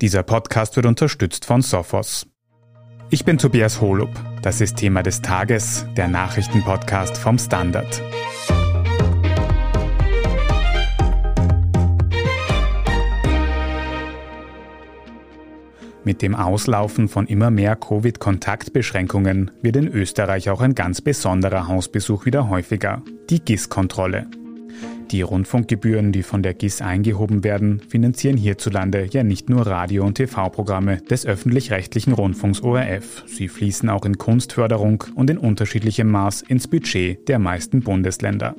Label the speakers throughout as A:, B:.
A: Dieser Podcast wird unterstützt von Sophos. Ich bin Tobias Holub. Das ist Thema des Tages, der Nachrichtenpodcast vom Standard. Mit dem Auslaufen von immer mehr Covid-Kontaktbeschränkungen wird in Österreich auch ein ganz besonderer Hausbesuch wieder häufiger, die GIS-Kontrolle. Die Rundfunkgebühren, die von der GIS eingehoben werden, finanzieren hierzulande ja nicht nur Radio- und TV-Programme des öffentlich-rechtlichen Rundfunks ORF. Sie fließen auch in Kunstförderung und in unterschiedlichem Maß ins Budget der meisten Bundesländer.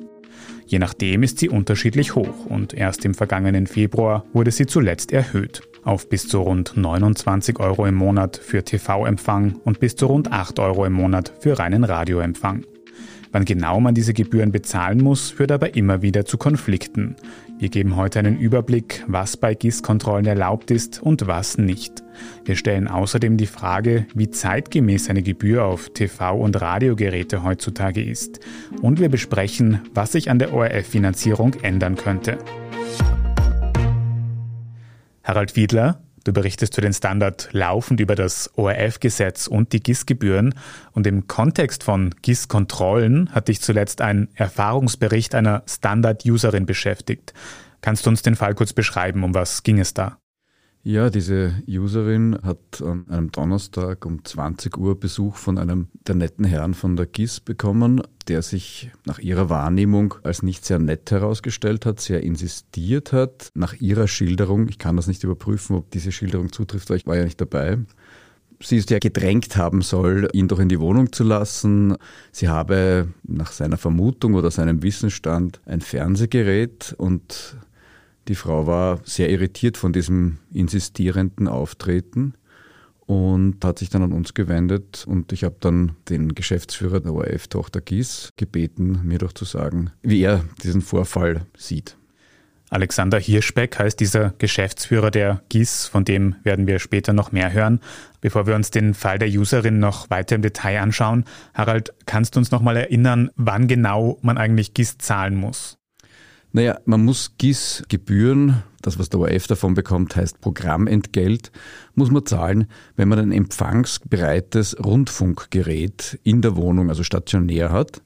A: Je nachdem ist sie unterschiedlich hoch und erst im vergangenen Februar wurde sie zuletzt erhöht auf bis zu rund 29 Euro im Monat für TV-Empfang und bis zu rund 8 Euro im Monat für reinen Radioempfang. Wann genau man diese Gebühren bezahlen muss, führt aber immer wieder zu Konflikten. Wir geben heute einen Überblick, was bei GIS-Kontrollen erlaubt ist und was nicht. Wir stellen außerdem die Frage, wie zeitgemäß eine Gebühr auf TV- und Radiogeräte heutzutage ist. Und wir besprechen, was sich an der ORF-Finanzierung ändern könnte. Harald Wiedler, du berichtest für den Standard laufend über das ORF-Gesetz und die GIS-Gebühren und im Kontext von GIS-Kontrollen hat dich zuletzt ein Erfahrungsbericht einer Standard-Userin beschäftigt. Kannst du uns den Fall kurz beschreiben, um was ging es da?
B: Ja, diese Userin hat an einem Donnerstag um 20 Uhr Besuch von einem der netten Herren von der GIS bekommen, der sich nach ihrer Wahrnehmung als nicht sehr nett herausgestellt hat, sehr insistiert hat. Nach ihrer Schilderung, ich kann das nicht überprüfen, ob diese Schilderung zutrifft, weil ich war ja nicht dabei, sie ist ja gedrängt haben soll, ihn doch in die Wohnung zu lassen. Sie habe nach seiner Vermutung oder seinem Wissensstand ein Fernsehgerät und die Frau war sehr irritiert von diesem insistierenden Auftreten und hat sich dann an uns gewendet und ich habe dann den Geschäftsführer der ORF-Tochter Gies gebeten, mir doch zu sagen, wie er diesen Vorfall sieht.
A: Alexander Hirschbeck heißt dieser Geschäftsführer der GIS, von dem werden wir später noch mehr hören. Bevor wir uns den Fall der Userin noch weiter im Detail anschauen, Harald, kannst du uns noch mal erinnern, wann genau man eigentlich GIS zahlen muss?
B: Naja, man muss GIS-Gebühren, das was der ORF davon bekommt, heißt Programmentgelt, muss man zahlen, wenn man ein empfangsbereites Rundfunkgerät in der Wohnung, also stationär hat.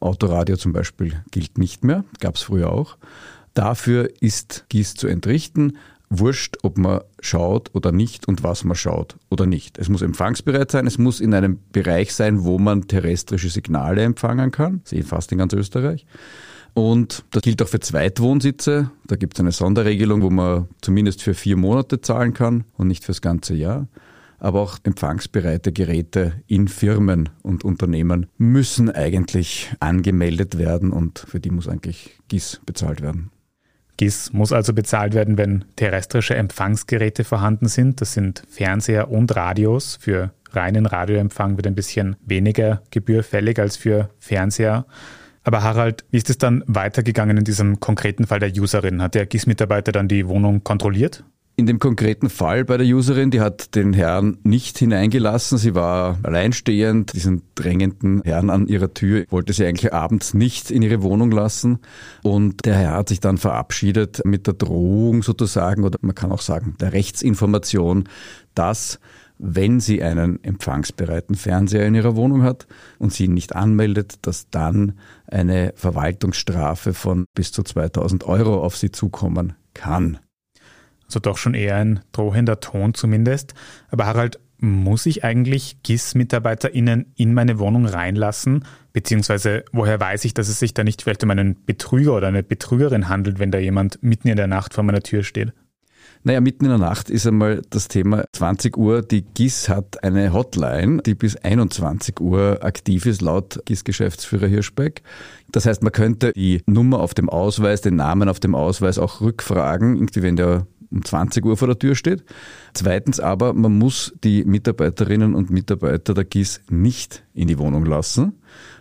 B: Autoradio zum Beispiel gilt nicht mehr, gab es früher auch. Dafür ist GIS zu entrichten. Wurscht, ob man schaut oder nicht und was man schaut oder nicht. Es muss empfangsbereit sein, es muss in einem Bereich sein, wo man terrestrische Signale empfangen kann, sehe fast in ganz Österreich. Und das gilt auch für Zweitwohnsitze. Da gibt es eine Sonderregelung, wo man zumindest für vier Monate zahlen kann und nicht fürs ganze Jahr. Aber auch empfangsbereite Geräte in Firmen und Unternehmen müssen eigentlich angemeldet werden und für die muss eigentlich GIS bezahlt werden.
A: GIS muss also bezahlt werden, wenn terrestrische Empfangsgeräte vorhanden sind. Das sind Fernseher und Radios. Für reinen Radioempfang wird ein bisschen weniger Gebühr fällig als für Fernseher. Aber Harald, wie ist es dann weitergegangen in diesem konkreten Fall der Userin? Hat der GIS-Mitarbeiter dann die Wohnung kontrolliert?
B: In dem konkreten Fall bei der Userin, die hat den Herrn nicht hineingelassen. Sie war alleinstehend. Diesen drängenden Herrn an ihrer Tür wollte sie eigentlich abends nicht in ihre Wohnung lassen. Und der Herr hat sich dann verabschiedet mit der Drohung sozusagen, oder man kann auch sagen, der Rechtsinformation, dass wenn sie einen empfangsbereiten Fernseher in ihrer Wohnung hat und sie ihn nicht anmeldet, dass dann eine Verwaltungsstrafe von bis zu 2000 Euro auf sie zukommen kann.
A: Also doch schon eher ein drohender Ton zumindest. Aber Harald, muss ich eigentlich GIS-MitarbeiterInnen in meine Wohnung reinlassen? Beziehungsweise woher weiß ich, dass es sich da nicht vielleicht um einen Betrüger oder eine Betrügerin handelt, wenn da jemand mitten in der Nacht vor meiner Tür steht?
B: Naja, mitten in der Nacht ist einmal das Thema 20 Uhr. Die GIS hat eine Hotline, die bis 21 Uhr aktiv ist, laut GIS-Geschäftsführer Hirschbeck. Das heißt, man könnte die Nummer auf dem Ausweis, den Namen auf dem Ausweis auch rückfragen, irgendwie wenn der um 20 Uhr vor der Tür steht. Zweitens aber, man muss die Mitarbeiterinnen und Mitarbeiter der GIS nicht in die Wohnung lassen.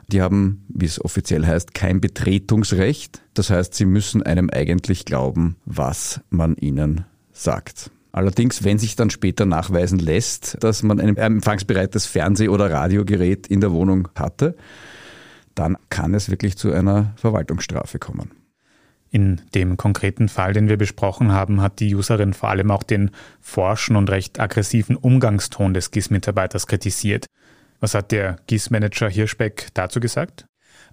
B: Die haben, wie es offiziell heißt, kein Betretungsrecht. Das heißt, sie müssen einem eigentlich glauben, was man ihnen sagt. Allerdings, wenn sich dann später nachweisen lässt, dass man ein empfangsbereites Fernseh- oder Radiogerät in der Wohnung hatte, dann kann es wirklich zu einer Verwaltungsstrafe kommen.
A: In dem konkreten Fall, den wir besprochen haben, hat die Userin vor allem auch den forschen und recht aggressiven Umgangston des GIS-Mitarbeiters kritisiert. Was hat der GIS-Manager Hirschbeck dazu gesagt?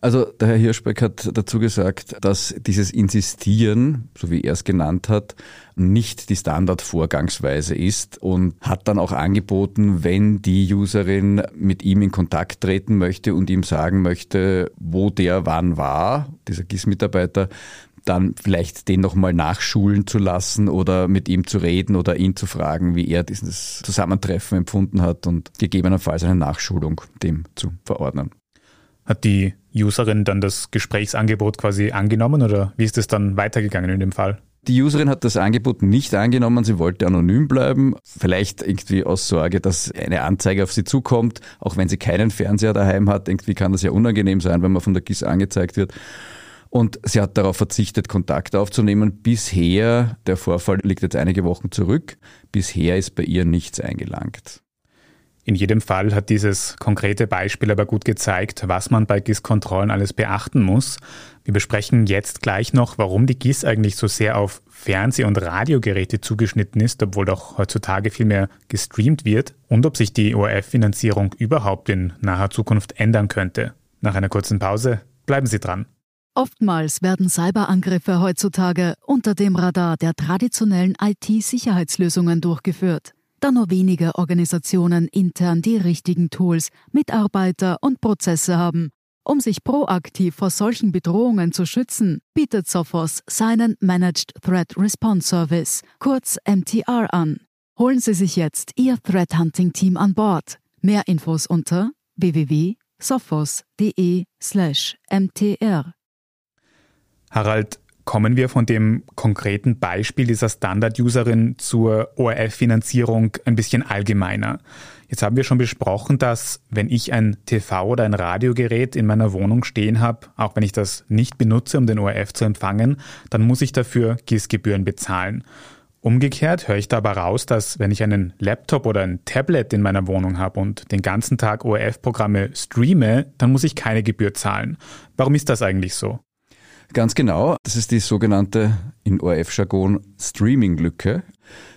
B: Also der Herr Hirschbeck hat dazu gesagt, dass dieses Insistieren, so wie er es genannt hat, nicht die Standardvorgangsweise ist und hat dann auch angeboten, wenn die Userin mit ihm in Kontakt treten möchte und ihm sagen möchte, wo der wann war, dieser GIS-Mitarbeiter, dann vielleicht den nochmal nachschulen zu lassen oder mit ihm zu reden oder ihn zu fragen, wie er dieses Zusammentreffen empfunden hat und gegebenenfalls eine Nachschulung dem zu verordnen.
A: Hat die Userin dann das Gesprächsangebot quasi angenommen oder wie ist es dann weitergegangen in dem Fall?
B: Die Userin hat das Angebot nicht angenommen, sie wollte anonym bleiben, vielleicht irgendwie aus Sorge, dass eine Anzeige auf sie zukommt, auch wenn sie keinen Fernseher daheim hat, irgendwie kann das ja unangenehm sein, wenn man von der GIS angezeigt wird. Und sie hat darauf verzichtet, Kontakt aufzunehmen. Bisher, der Vorfall liegt jetzt einige Wochen zurück, bisher ist bei ihr nichts eingelangt.
A: In jedem Fall hat dieses konkrete Beispiel aber gut gezeigt, was man bei GIS-Kontrollen alles beachten muss. Wir besprechen jetzt gleich noch, warum die GIS eigentlich so sehr auf Fernseh- und Radiogeräte zugeschnitten ist, obwohl doch heutzutage viel mehr gestreamt wird und ob sich die ORF-Finanzierung überhaupt in naher Zukunft ändern könnte. Nach einer kurzen Pause bleiben Sie dran.
C: Oftmals werden Cyberangriffe heutzutage unter dem Radar der traditionellen IT-Sicherheitslösungen durchgeführt da nur wenige Organisationen intern die richtigen Tools, Mitarbeiter und Prozesse haben. Um sich proaktiv vor solchen Bedrohungen zu schützen, bietet Sophos seinen Managed Threat Response Service, kurz MTR, an. Holen Sie sich jetzt Ihr Threat Hunting Team an Bord. Mehr Infos unter www.sophos.de/mtr.
A: Harald, Kommen wir von dem konkreten Beispiel dieser Standard-Userin zur ORF-Finanzierung ein bisschen allgemeiner. Jetzt haben wir schon besprochen, dass wenn ich ein TV oder ein Radiogerät in meiner Wohnung stehen habe, auch wenn ich das nicht benutze, um den ORF zu empfangen, dann muss ich dafür GIS-Gebühren bezahlen. Umgekehrt höre ich da aber raus, dass wenn ich einen Laptop oder ein Tablet in meiner Wohnung habe und den ganzen Tag ORF-Programme streame, dann muss ich keine Gebühr zahlen. Warum ist das eigentlich so?
B: Ganz genau. Das ist die sogenannte in ORF-Jargon Streaming-Lücke.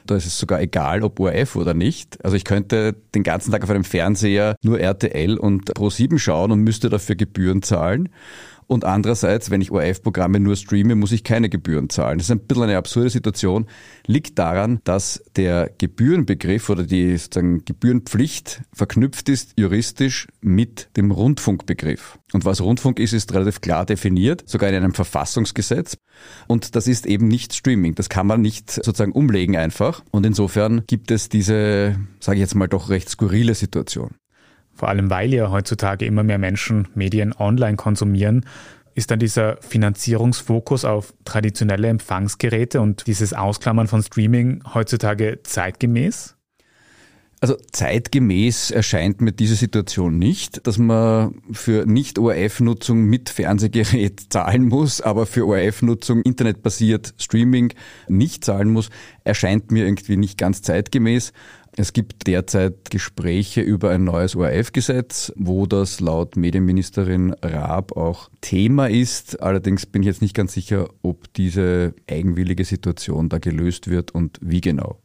B: Da ist es sogar egal, ob ORF oder nicht. Also ich könnte den ganzen Tag auf einem Fernseher nur RTL und Pro7 schauen und müsste dafür Gebühren zahlen. Und andererseits, wenn ich ORF-Programme nur streame, muss ich keine Gebühren zahlen. Das ist ein bisschen eine absurde Situation. Liegt daran, dass der Gebührenbegriff oder die sozusagen Gebührenpflicht verknüpft ist juristisch mit dem Rundfunkbegriff. Und was Rundfunk ist, ist relativ klar definiert, sogar in einem Verfassungsgesetz. Und das ist eben nicht Streaming. Das kann man nicht sozusagen umlegen einfach. Und insofern gibt es diese, sage ich jetzt mal, doch recht skurrile Situation.
A: Vor allem weil ja heutzutage immer mehr Menschen Medien online konsumieren, ist dann dieser Finanzierungsfokus auf traditionelle Empfangsgeräte und dieses Ausklammern von Streaming heutzutage zeitgemäß?
B: Also zeitgemäß erscheint mir diese Situation nicht, dass man für Nicht-ORF-Nutzung mit Fernsehgerät zahlen muss, aber für ORF-Nutzung internetbasiert Streaming nicht zahlen muss, erscheint mir irgendwie nicht ganz zeitgemäß. Es gibt derzeit Gespräche über ein neues ORF-Gesetz, wo das laut Medienministerin Raab auch Thema ist. Allerdings bin ich jetzt nicht ganz sicher, ob diese eigenwillige Situation da gelöst wird und wie genau.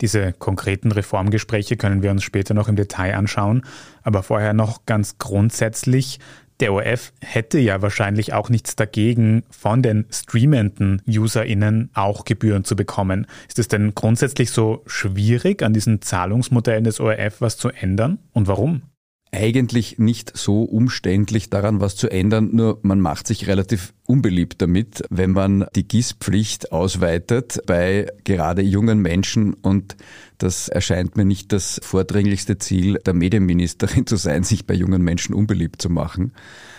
A: Diese konkreten Reformgespräche können wir uns später noch im Detail anschauen, aber vorher noch ganz grundsätzlich, der ORF hätte ja wahrscheinlich auch nichts dagegen, von den streamenden UserInnen auch Gebühren zu bekommen. Ist es denn grundsätzlich so schwierig, an diesen Zahlungsmodellen des ORF was zu ändern? Und warum?
B: Eigentlich nicht so umständlich daran was zu ändern, nur man macht sich relativ unbeliebt damit, wenn man die GIS-Pflicht ausweitet bei gerade jungen Menschen und das erscheint mir nicht das vordringlichste Ziel der Medienministerin zu sein, sich bei jungen Menschen unbeliebt zu machen.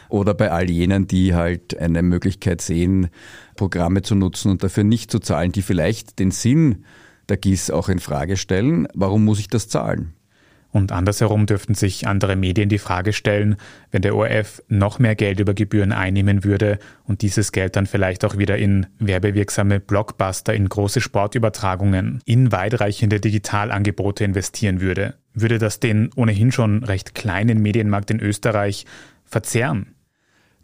B: Oder bei all jenen, die halt eine Möglichkeit sehen, Programme zu nutzen und dafür nicht zu zahlen, die vielleicht den Sinn der GIS auch in Frage stellen. Warum muss ich das zahlen?
A: Und andersherum dürften sich andere Medien die Frage stellen, wenn der ORF noch mehr Geld über Gebühren einnehmen würde und dieses Geld dann vielleicht auch wieder in werbewirksame Blockbuster, in große Sportübertragungen, in weitreichende Digitalangebote investieren würde, würde das den ohnehin schon recht kleinen Medienmarkt in Österreich verzerren?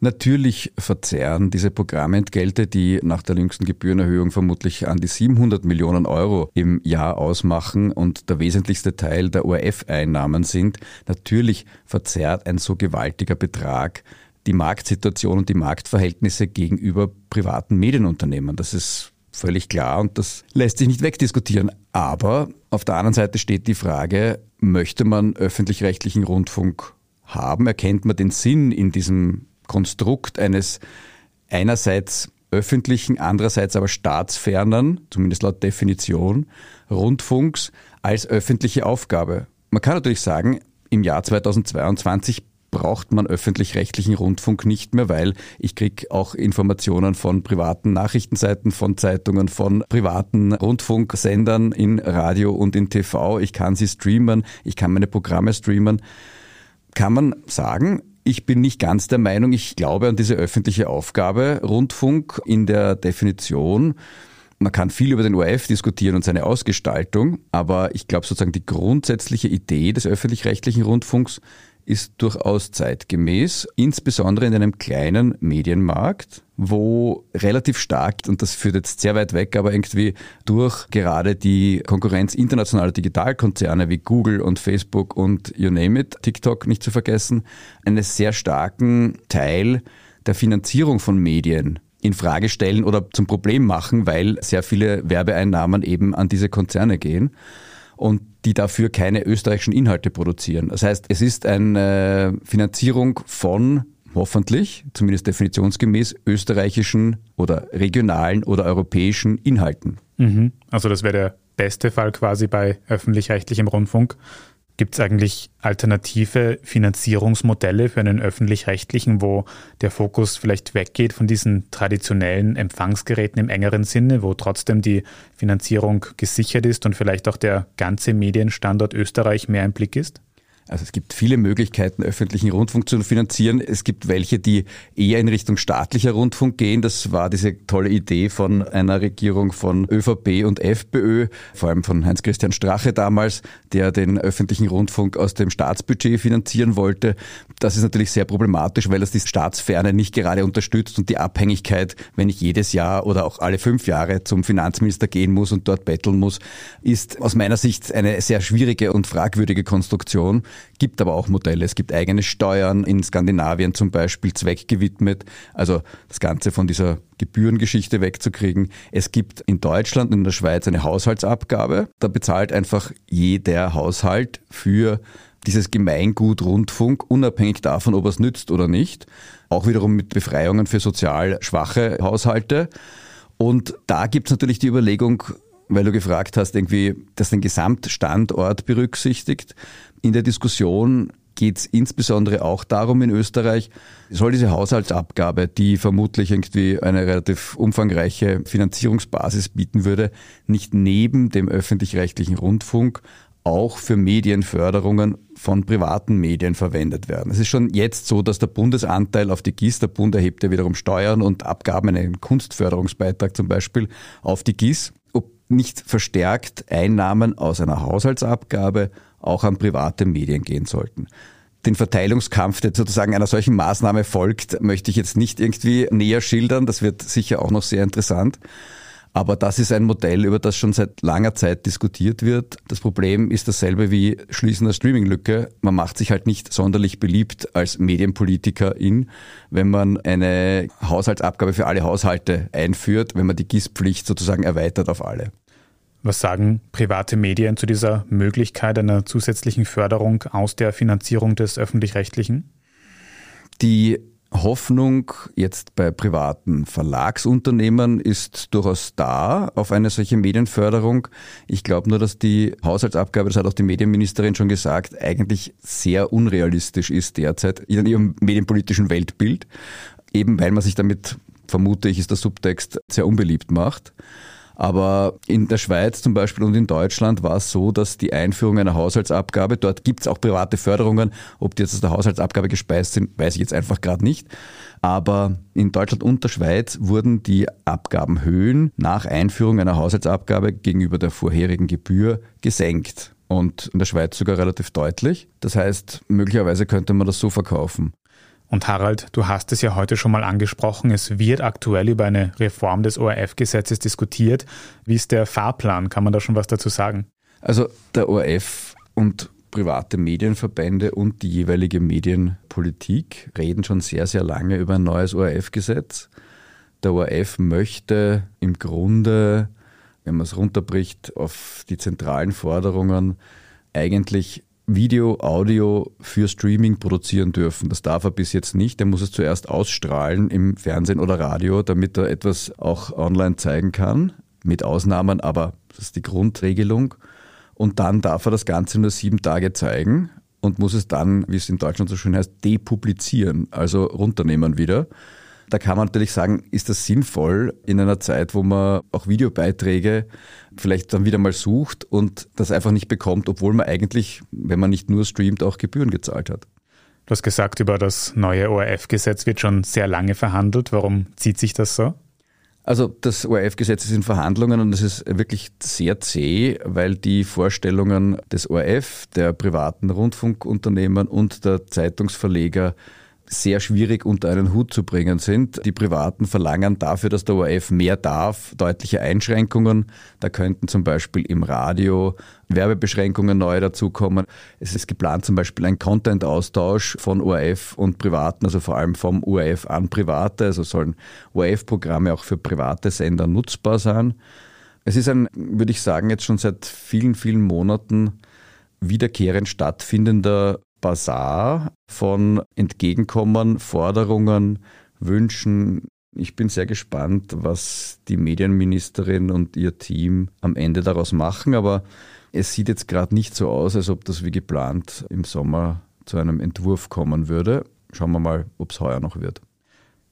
B: Natürlich verzerren diese Programmentgelte, die nach der jüngsten Gebührenerhöhung vermutlich an die 700 Millionen Euro im Jahr ausmachen und der wesentlichste Teil der ORF-Einnahmen sind, natürlich verzerrt ein so gewaltiger Betrag die Marktsituation und die Marktverhältnisse gegenüber privaten Medienunternehmen. Das ist völlig klar und das lässt sich nicht wegdiskutieren. Aber auf der anderen Seite steht die Frage, möchte man öffentlich-rechtlichen Rundfunk haben? Erkennt man den Sinn in diesem Konstrukt eines einerseits öffentlichen, andererseits aber staatsfernen, zumindest laut Definition, Rundfunks als öffentliche Aufgabe. Man kann natürlich sagen, im Jahr 2022 braucht man öffentlich-rechtlichen Rundfunk nicht mehr, weil ich kriege auch Informationen von privaten Nachrichtenseiten, von Zeitungen, von privaten Rundfunksendern in Radio und in TV. Ich kann sie streamen, ich kann meine Programme streamen. Kann man sagen, ich bin nicht ganz der Meinung, ich glaube an diese öffentliche Aufgabe Rundfunk in der Definition. Man kann viel über den ORF diskutieren und seine Ausgestaltung, aber ich glaube sozusagen die grundsätzliche Idee des öffentlich-rechtlichen Rundfunks ist durchaus zeitgemäß, insbesondere in einem kleinen Medienmarkt, wo relativ stark, und das führt jetzt sehr weit weg, aber irgendwie durch gerade die Konkurrenz internationaler Digitalkonzerne wie Google und Facebook und you name it, TikTok nicht zu vergessen, einen sehr starken Teil der Finanzierung von Medien in Frage stellen oder zum Problem machen, weil sehr viele Werbeeinnahmen eben an diese Konzerne gehen und die dafür keine österreichischen Inhalte produzieren. Das heißt, es ist eine Finanzierung von hoffentlich, zumindest definitionsgemäß, österreichischen oder regionalen oder europäischen Inhalten.
A: Mhm. Also das wäre der beste Fall quasi bei öffentlich-rechtlichem Rundfunk, Gibt es eigentlich alternative Finanzierungsmodelle für einen öffentlich-rechtlichen, wo der Fokus vielleicht weggeht von diesen traditionellen Empfangsgeräten im engeren Sinne, wo trotzdem die Finanzierung gesichert ist und vielleicht auch der ganze Medienstandort Österreich mehr im Blick ist?
B: Also es gibt viele Möglichkeiten, öffentlichen Rundfunk zu finanzieren. Es gibt welche, die eher in Richtung staatlicher Rundfunk gehen. Das war diese tolle Idee von einer Regierung von ÖVP und FPÖ, vor allem von Heinz-Christian Strache damals, der den öffentlichen Rundfunk aus dem Staatsbudget finanzieren wollte. Das ist natürlich sehr problematisch, weil das die Staatsferne nicht gerade unterstützt und die Abhängigkeit, wenn ich jedes Jahr oder auch alle fünf Jahre zum Finanzminister gehen muss und dort betteln muss, ist aus meiner Sicht eine sehr schwierige und fragwürdige Konstruktion gibt aber auch Modelle. Es gibt eigene Steuern in Skandinavien zum Beispiel zweckgewidmet, also das Ganze von dieser Gebührengeschichte wegzukriegen. Es gibt in Deutschland und in der Schweiz eine Haushaltsabgabe. Da bezahlt einfach jeder Haushalt für dieses Gemeingut Rundfunk, unabhängig davon, ob er es nützt oder nicht. Auch wiederum mit Befreiungen für sozial schwache Haushalte. Und da gibt es natürlich die Überlegung, weil du gefragt hast, irgendwie, dass den Gesamtstandort berücksichtigt. In der Diskussion geht es insbesondere auch darum in Österreich, soll diese Haushaltsabgabe, die vermutlich irgendwie eine relativ umfangreiche Finanzierungsbasis bieten würde, nicht neben dem öffentlich-rechtlichen Rundfunk auch für Medienförderungen von privaten Medien verwendet werden. Es ist schon jetzt so, dass der Bundesanteil auf die GIS, der Bund erhebt ja wiederum Steuern und Abgaben, einen Kunstförderungsbeitrag zum Beispiel auf die GIS, nicht verstärkt Einnahmen aus einer Haushaltsabgabe auch an private Medien gehen sollten. Den Verteilungskampf, der sozusagen einer solchen Maßnahme folgt, möchte ich jetzt nicht irgendwie näher schildern. Das wird sicher auch noch sehr interessant. Aber das ist ein Modell, über das schon seit langer Zeit diskutiert wird. Das Problem ist dasselbe wie Schließen der Streaming-Lücke. Man macht sich halt nicht sonderlich beliebt als Medienpolitikerin, wenn man eine Haushaltsabgabe für alle Haushalte einführt, wenn man die GIS-Pflicht sozusagen erweitert auf alle.
A: Was sagen private Medien zu dieser Möglichkeit einer zusätzlichen Förderung aus der Finanzierung des öffentlich-rechtlichen?
B: Die Hoffnung jetzt bei privaten Verlagsunternehmern ist durchaus da auf eine solche Medienförderung. Ich glaube nur, dass die Haushaltsabgabe, das hat auch die Medienministerin schon gesagt, eigentlich sehr unrealistisch ist derzeit in ihrem medienpolitischen Weltbild, eben weil man sich damit, vermute ich, ist der Subtext, sehr unbeliebt macht. Aber in der Schweiz zum Beispiel und in Deutschland war es so, dass die Einführung einer Haushaltsabgabe, dort gibt es auch private Förderungen, ob die jetzt aus der Haushaltsabgabe gespeist sind, weiß ich jetzt einfach gerade nicht. Aber in Deutschland und der Schweiz wurden die Abgabenhöhen nach Einführung einer Haushaltsabgabe gegenüber der vorherigen Gebühr gesenkt. Und in der Schweiz sogar relativ deutlich. Das heißt, möglicherweise könnte man das so verkaufen.
A: Und Harald, du hast es ja heute schon mal angesprochen, es wird aktuell über eine Reform des ORF-Gesetzes diskutiert. Wie ist der Fahrplan? Kann man da schon was dazu sagen?
B: Also der ORF und private Medienverbände und die jeweilige Medienpolitik reden schon sehr, sehr lange über ein neues ORF-Gesetz. Der ORF möchte im Grunde, wenn man es runterbricht auf die zentralen Forderungen, eigentlich Video, Audio für Streaming produzieren dürfen. Das darf er bis jetzt nicht. Er muss es zuerst ausstrahlen im Fernsehen oder Radio, damit er etwas auch online zeigen kann. Mit Ausnahmen, aber das ist die Grundregelung. Und dann darf er das Ganze nur sieben Tage zeigen und muss es dann, wie es in Deutschland so schön heißt, depublizieren, also runternehmen wieder. Da kann man natürlich sagen, ist das sinnvoll in einer Zeit, wo man auch Videobeiträge vielleicht dann wieder mal sucht und das einfach nicht bekommt, obwohl man eigentlich, wenn man nicht nur streamt, auch Gebühren gezahlt hat.
A: Du hast gesagt, über das neue ORF-Gesetz wird schon sehr lange verhandelt. Warum zieht sich das so?
B: Also das ORF-Gesetz ist in Verhandlungen und es ist wirklich sehr zäh, weil die Vorstellungen des ORF, der privaten Rundfunkunternehmen und der Zeitungsverleger sehr schwierig unter einen Hut zu bringen sind. Die Privaten verlangen dafür, dass der ORF mehr darf, deutliche Einschränkungen. Da könnten zum Beispiel im Radio Werbebeschränkungen neu dazukommen. Es ist geplant zum Beispiel ein Content-Austausch von ORF und Privaten, also vor allem vom ORF an Private. Also sollen ORF-Programme auch für private Sender nutzbar sein. Es ist ein, würde ich sagen, jetzt schon seit vielen, vielen Monaten wiederkehrend stattfindender Bazar von Entgegenkommen, Forderungen, Wünschen. Ich bin sehr gespannt, was die Medienministerin und ihr Team am Ende daraus machen, aber es sieht jetzt gerade nicht so aus, als ob das wie geplant im Sommer zu einem Entwurf kommen würde. Schauen wir mal, ob es heuer noch wird.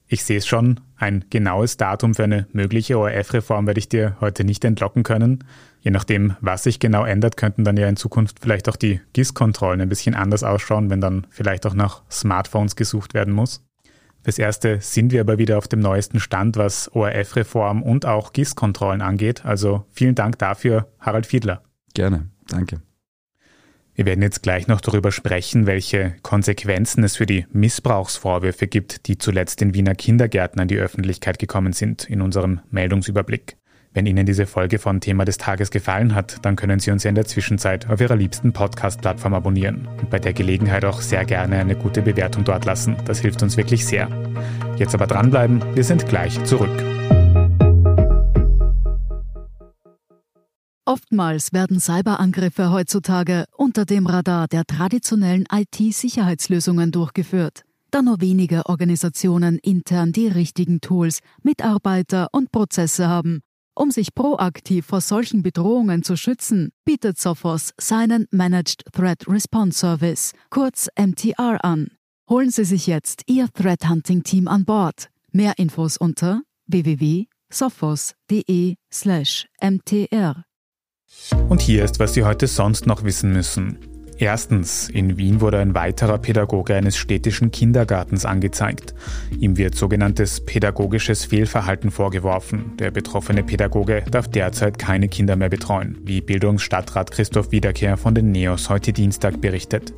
A: Ich sehe es schon. Ein genaues Datum für eine mögliche ORF-Reform werde ich dir heute nicht entlocken können. Je nachdem, was sich genau ändert, könnten dann ja in Zukunft vielleicht auch die GIS-Kontrollen ein bisschen anders ausschauen, wenn dann vielleicht auch nach Smartphones gesucht werden muss. Fürs Erste sind wir aber wieder auf dem neuesten Stand, was ORF-Reform und auch GIS-Kontrollen angeht. Also vielen Dank dafür, Harald Fiedler.
B: Gerne, danke.
A: Wir werden jetzt gleich noch darüber sprechen, welche Konsequenzen es für die Missbrauchsvorwürfe gibt, die zuletzt in Wiener Kindergärten an die Öffentlichkeit gekommen sind, in unserem Meldungsüberblick. Wenn Ihnen diese Folge von Thema des Tages gefallen hat, dann können Sie uns ja in der Zwischenzeit auf Ihrer liebsten Podcast-Plattform abonnieren und bei der Gelegenheit auch sehr gerne eine gute Bewertung dort lassen. Das hilft uns wirklich sehr. Jetzt aber dranbleiben, wir sind gleich zurück.
C: Oftmals werden Cyberangriffe heutzutage unter dem Radar der traditionellen IT-Sicherheitslösungen durchgeführt, da nur wenige Organisationen intern die richtigen Tools, Mitarbeiter und Prozesse haben. Um sich proaktiv vor solchen Bedrohungen zu schützen, bietet Sophos seinen Managed Threat Response Service, kurz MTR, an. Holen Sie sich jetzt Ihr Threat Hunting Team an Bord. Mehr Infos unter www.sophos.de/mtr.
A: Und hier ist, was Sie heute sonst noch wissen müssen. Erstens, in Wien wurde ein weiterer Pädagoge eines städtischen Kindergartens angezeigt. Ihm wird sogenanntes pädagogisches Fehlverhalten vorgeworfen. Der betroffene Pädagoge darf derzeit keine Kinder mehr betreuen, wie Bildungsstadtrat Christoph Wiederkehr von den NEOS heute Dienstag berichtet.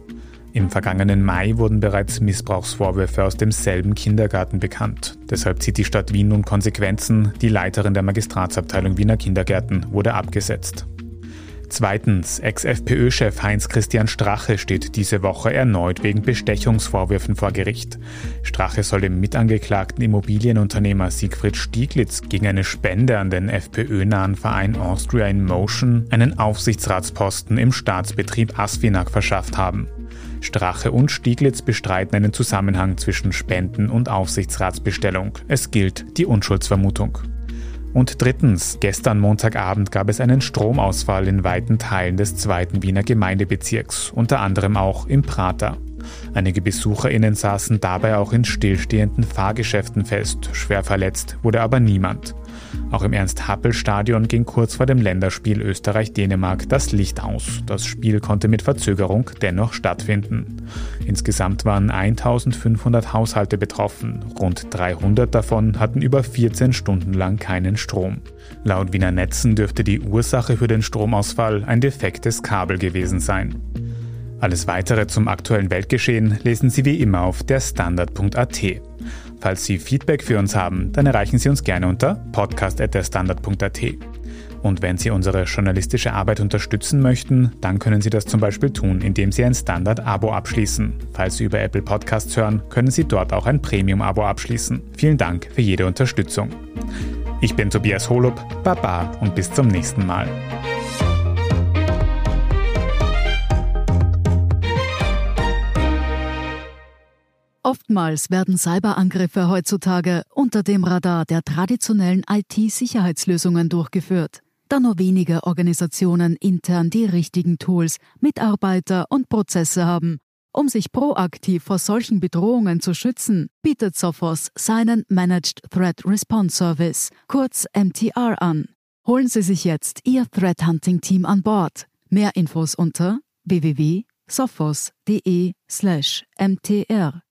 A: Im vergangenen Mai wurden bereits Missbrauchsvorwürfe aus demselben Kindergarten bekannt. Deshalb zieht die Stadt Wien nun Konsequenzen. Die Leiterin der Magistratsabteilung Wiener Kindergärten wurde abgesetzt. Zweitens, Ex-FPÖ-Chef Heinz-Christian Strache steht diese Woche erneut wegen Bestechungsvorwürfen vor Gericht. Strache soll dem mitangeklagten Immobilienunternehmer Siegfried Stieglitz gegen eine Spende an den FPÖ-nahen Verein Austria in Motion einen Aufsichtsratsposten im Staatsbetrieb Asfinag verschafft haben. Strache und Stieglitz bestreiten einen Zusammenhang zwischen Spenden und Aufsichtsratsbestellung. Es gilt die Unschuldsvermutung. Und drittens, gestern Montagabend gab es einen Stromausfall in weiten Teilen des zweiten Wiener Gemeindebezirks, unter anderem auch im Prater. Einige BesucherInnen saßen dabei auch in stillstehenden Fahrgeschäften fest. Schwer verletzt wurde aber niemand. Auch im Ernst-Happel-Stadion ging kurz vor dem Länderspiel Österreich-Dänemark das Licht aus. Das Spiel konnte mit Verzögerung dennoch stattfinden. Insgesamt waren 1500 Haushalte betroffen. Rund 300 davon hatten über 14 Stunden lang keinen Strom. Laut Wiener Netzen dürfte die Ursache für den Stromausfall ein defektes Kabel gewesen sein. Alles weitere zum aktuellen Weltgeschehen lesen Sie wie immer auf der Standard.at. Falls Sie Feedback für uns haben, dann erreichen Sie uns gerne unter podcast.derstandard.at. Und wenn Sie unsere journalistische Arbeit unterstützen möchten, dann können Sie das zum Beispiel tun, indem Sie ein Standard-Abo abschließen. Falls Sie über Apple Podcasts hören, können Sie dort auch ein Premium-Abo abschließen. Vielen Dank für jede Unterstützung. Ich bin Tobias Holub, Baba und bis zum nächsten Mal.
C: Oftmals werden Cyberangriffe heutzutage unter dem Radar der traditionellen IT-Sicherheitslösungen durchgeführt, da nur wenige Organisationen intern die richtigen Tools, Mitarbeiter und Prozesse haben. Um sich proaktiv vor solchen Bedrohungen zu schützen, bietet Sophos seinen Managed Threat Response Service, kurz MTR, an. Holen Sie sich jetzt Ihr Threat Hunting Team an Bord. Mehr Infos unter www.sophos.de/mtr.